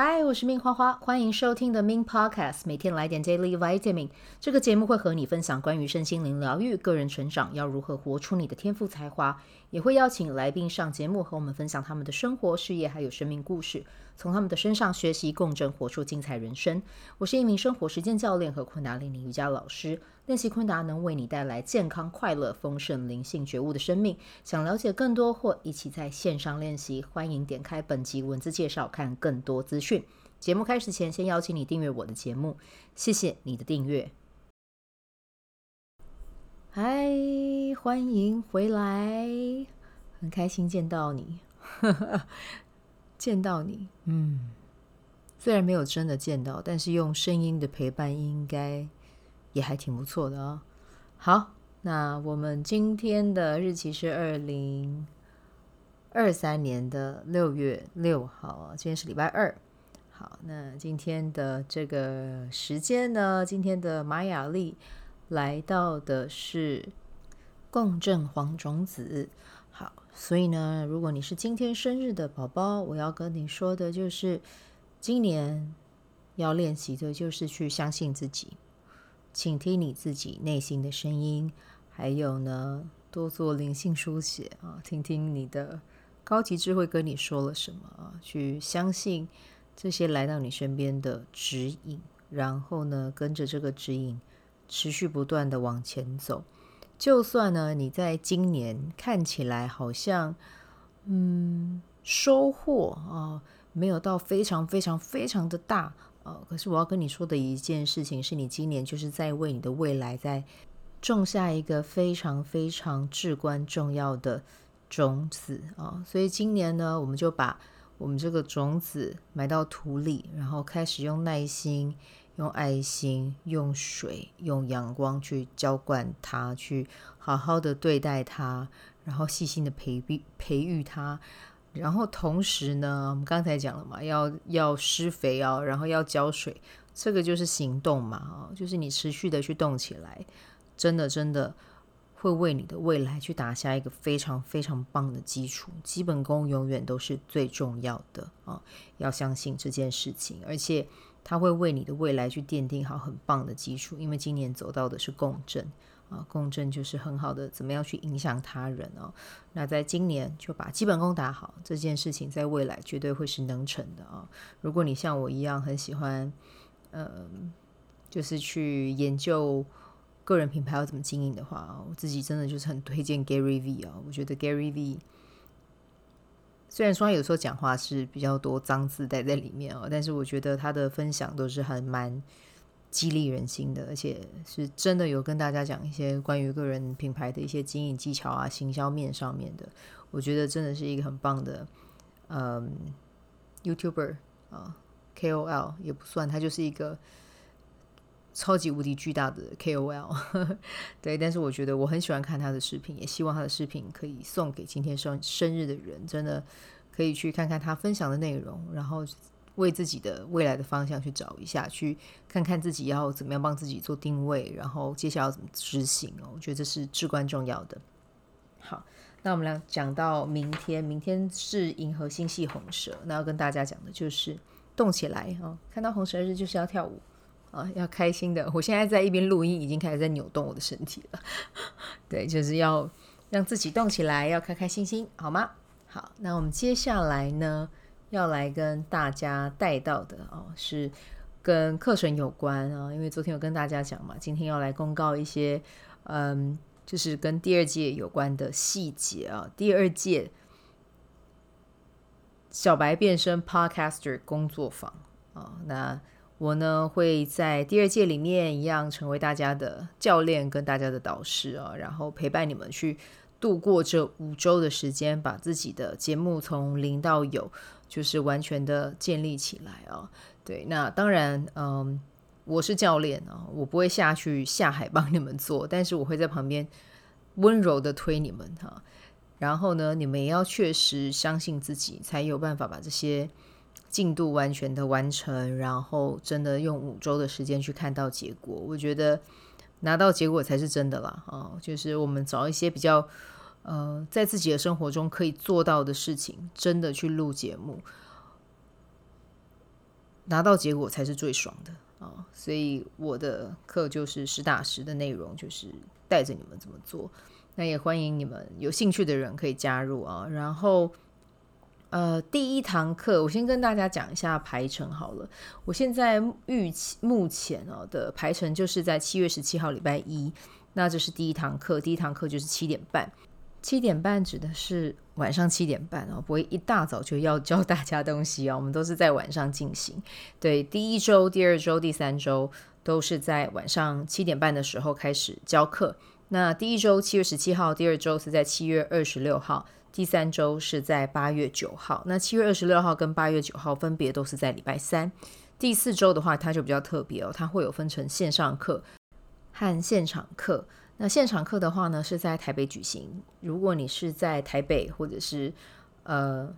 嗨，我是命花花，欢迎收听的 Min Podcast，每天来点 Daily Vitamin。这个节目会和你分享关于身心灵疗愈、个人成长，要如何活出你的天赋才华，也会邀请来宾上节目和我们分享他们的生活、事业还有生命故事，从他们的身上学习共振，活出精彩人生。我是一名生活实践教练和昆达里尼瑜伽老师。练习昆达能为你带来健康、快乐、丰盛、灵性觉悟的生命。想了解更多或一起在线上练习，欢迎点开本集文字介绍看更多资讯。节目开始前，先邀请你订阅我的节目，谢谢你的订阅。嗨，欢迎回来，很开心见到你，见到你，嗯，虽然没有真的见到，但是用声音的陪伴应该。也还挺不错的哦。好，那我们今天的日期是二零二三年的六月六号啊，今天是礼拜二。好，那今天的这个时间呢，今天的玛雅丽来到的是共振黄种子。所以呢，如果你是今天生日的宝宝，我要跟你说的就是，今年要练习的就是去相信自己。倾听你自己内心的声音，还有呢，多做灵性书写啊，听听你的高级智慧跟你说了什么啊，去相信这些来到你身边的指引，然后呢，跟着这个指引持续不断的往前走。就算呢，你在今年看起来好像嗯收获啊没有到非常非常非常的大。可是我要跟你说的一件事情是，你今年就是在为你的未来在种下一个非常非常至关重要的种子啊！所以今年呢，我们就把我们这个种子埋到土里，然后开始用耐心、用爱心、用水、用阳光去浇灌它，去好好的对待它，然后细心的培育培育它。然后同时呢，我们刚才讲了嘛，要要施肥哦，然后要浇水，这个就是行动嘛，啊，就是你持续的去动起来，真的真的会为你的未来去打下一个非常非常棒的基础。基本功永远都是最重要的啊，要相信这件事情，而且它会为你的未来去奠定好很棒的基础，因为今年走到的是共振。啊，共振就是很好的，怎么样去影响他人哦？那在今年就把基本功打好，这件事情在未来绝对会是能成的啊！如果你像我一样很喜欢，呃，就是去研究个人品牌要怎么经营的话，我自己真的就是很推荐 Gary V 啊！我觉得 Gary V 虽然说他有时候讲话是比较多脏字带在里面哦，但是我觉得他的分享都是很蛮。激励人心的，而且是真的有跟大家讲一些关于个人品牌的一些经营技巧啊、行销面上面的，我觉得真的是一个很棒的，嗯，YouTuber 啊，KOL 也不算，他就是一个超级无敌巨大的 KOL，对，但是我觉得我很喜欢看他的视频，也希望他的视频可以送给今天生生日的人，真的可以去看看他分享的内容，然后。为自己的未来的方向去找一下，去看看自己要怎么样帮自己做定位，然后接下来要怎么执行哦。我觉得这是至关重要的。好，那我们来讲到明天，明天是银河星系红蛇，那要跟大家讲的就是动起来哦。看到红蛇日就是要跳舞啊，要开心的。我现在在一边录音，已经开始在扭动我的身体了。对，就是要让自己动起来，要开开心心，好吗？好，那我们接下来呢？要来跟大家带到的哦，是跟课程有关啊，因为昨天有跟大家讲嘛，今天要来公告一些，嗯，就是跟第二届有关的细节啊。第二届小白变身 Podcaster 工作坊啊，那我呢会在第二届里面一样成为大家的教练跟大家的导师啊，然后陪伴你们去度过这五周的时间，把自己的节目从零到有。就是完全的建立起来啊、对，那当然，嗯，我是教练啊、我不会下去下海帮你们做，但是我会在旁边温柔的推你们哈、然后呢，你们也要确实相信自己，才有办法把这些进度完全的完成，然后真的用五周的时间去看到结果。我觉得拿到结果才是真的啦啊，就是我们找一些比较。呃，在自己的生活中可以做到的事情，真的去录节目，拿到结果才是最爽的啊、所以我的课就是实打实的内容，就是带着你们怎么做。那也欢迎你们有兴趣的人可以加入啊。然后，呃，第一堂课我先跟大家讲一下排程好了。我现在预期目前哦的排程就是在七月十七号礼拜一，那这是第一堂课。第一堂课就是七点半。七点半指的是晚上七点半哦，不会一大早就要教大家东西哦。我们都是在晚上进行。对，第一周、第二周、第三周都是在晚上七点半的时候开始教课。那第一周七月十七号，第二周是在七月二十六号，第三周是在八月九号。那七月二十六号跟八月九号分别都是在礼拜三。第四周的话，它就比较特别哦，它会有分成线上课和现场课。那现场课的话呢，是在台北举行。如果你是在台北或者是呃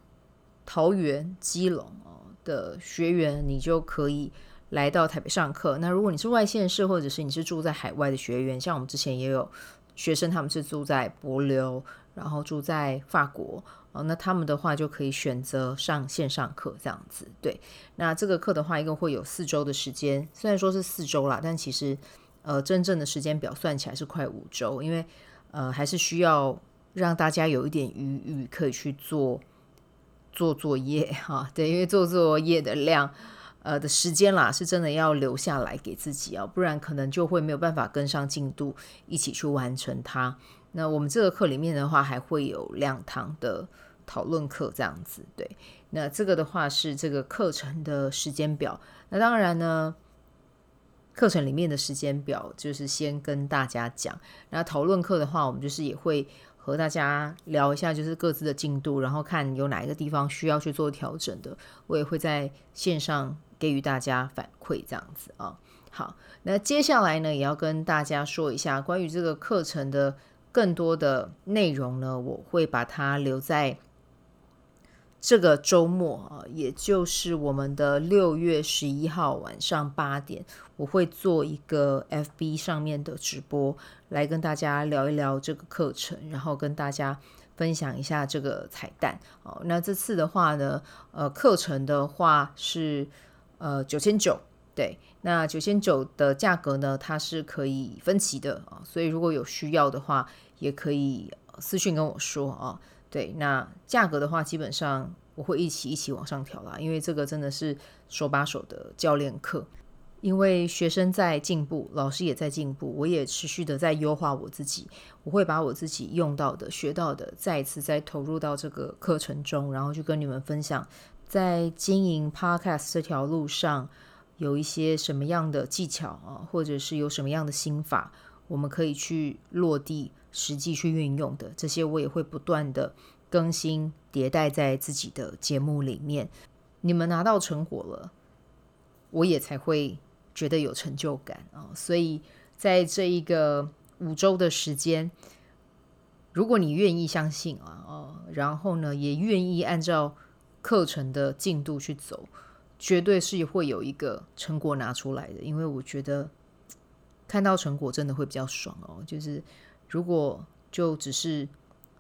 桃园、基隆哦的学员，你就可以来到台北上课。那如果你是外县市，或者是你是住在海外的学员，像我们之前也有学生，他们是住在柏流，然后住在法国哦，那他们的话就可以选择上线上课这样子。对，那这个课的话，一共会有四周的时间，虽然说是四周啦，但其实。呃，真正的时间表算起来是快五周，因为呃还是需要让大家有一点余裕可以去做做作业哈。对，因为做作业的量呃的时间啦，是真的要留下来给自己啊，不然可能就会没有办法跟上进度，一起去完成它。那我们这个课里面的话，还会有两堂的讨论课这样子。对，那这个的话是这个课程的时间表。那当然呢。课程里面的时间表就是先跟大家讲，那讨论课的话，我们就是也会和大家聊一下，就是各自的进度，然后看有哪一个地方需要去做调整的，我也会在线上给予大家反馈，这样子啊。好，那接下来呢，也要跟大家说一下关于这个课程的更多的内容呢，我会把它留在。这个周末啊，也就是我们的六月十一号晚上八点，我会做一个 FB 上面的直播，来跟大家聊一聊这个课程，然后跟大家分享一下这个彩蛋。哦，那这次的话呢，呃，课程的话是呃九千九，对，那九千九的价格呢，它是可以分期的啊，所以如果有需要的话，也可以私讯跟我说啊。对，那价格的话，基本上我会一起一起往上调啦，因为这个真的是手把手的教练课，因为学生在进步，老师也在进步，我也持续的在优化我自己，我会把我自己用到的、学到的，再一次再投入到这个课程中，然后去跟你们分享，在经营 Podcast 这条路上有一些什么样的技巧啊，或者是有什么样的心法，我们可以去落地。实际去运用的这些，我也会不断的更新迭代在自己的节目里面。你们拿到成果了，我也才会觉得有成就感啊！所以在这一个五周的时间，如果你愿意相信啊，哦，然后呢，也愿意按照课程的进度去走，绝对是会有一个成果拿出来的。因为我觉得看到成果真的会比较爽哦，就是。如果就只是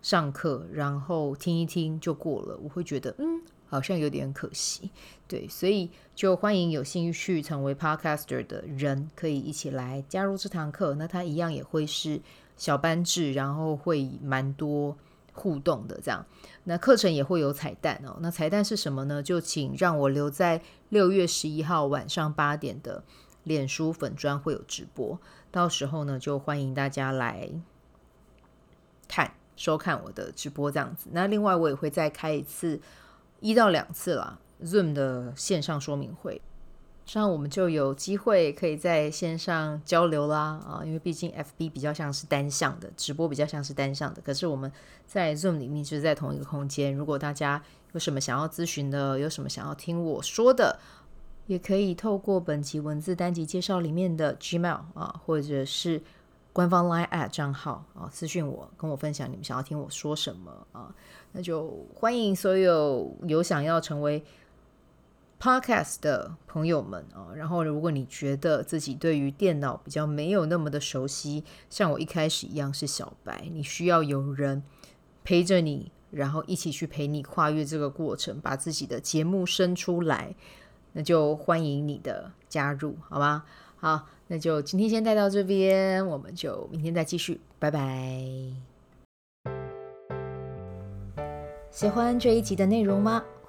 上课，然后听一听就过了，我会觉得嗯，好像有点可惜。对，所以就欢迎有兴趣成为 Podcaster 的人，可以一起来加入这堂课。那它一样也会是小班制，然后会蛮多互动的这样。那课程也会有彩蛋哦。那彩蛋是什么呢？就请让我留在六月十一号晚上八点的脸书粉专会有直播，到时候呢，就欢迎大家来。看收看我的直播这样子，那另外我也会再开一次一到两次啦，Zoom 的线上说明会，这样我们就有机会可以在线上交流啦啊，因为毕竟 FB 比较像是单向的，直播比较像是单向的，可是我们在 Zoom 里面就是在同一个空间。如果大家有什么想要咨询的，有什么想要听我说的，也可以透过本集文字单集介绍里面的 Gmail 啊，或者是。官方 Line@ 账号啊，私讯我，跟我分享你们想要听我说什么啊，那就欢迎所有有想要成为 Podcast 的朋友们啊。然后，如果你觉得自己对于电脑比较没有那么的熟悉，像我一开始一样是小白，你需要有人陪着你，然后一起去陪你跨越这个过程，把自己的节目生出来。那就欢迎你的加入，好吗？好，那就今天先带到这边，我们就明天再继续，拜拜。喜欢这一集的内容吗？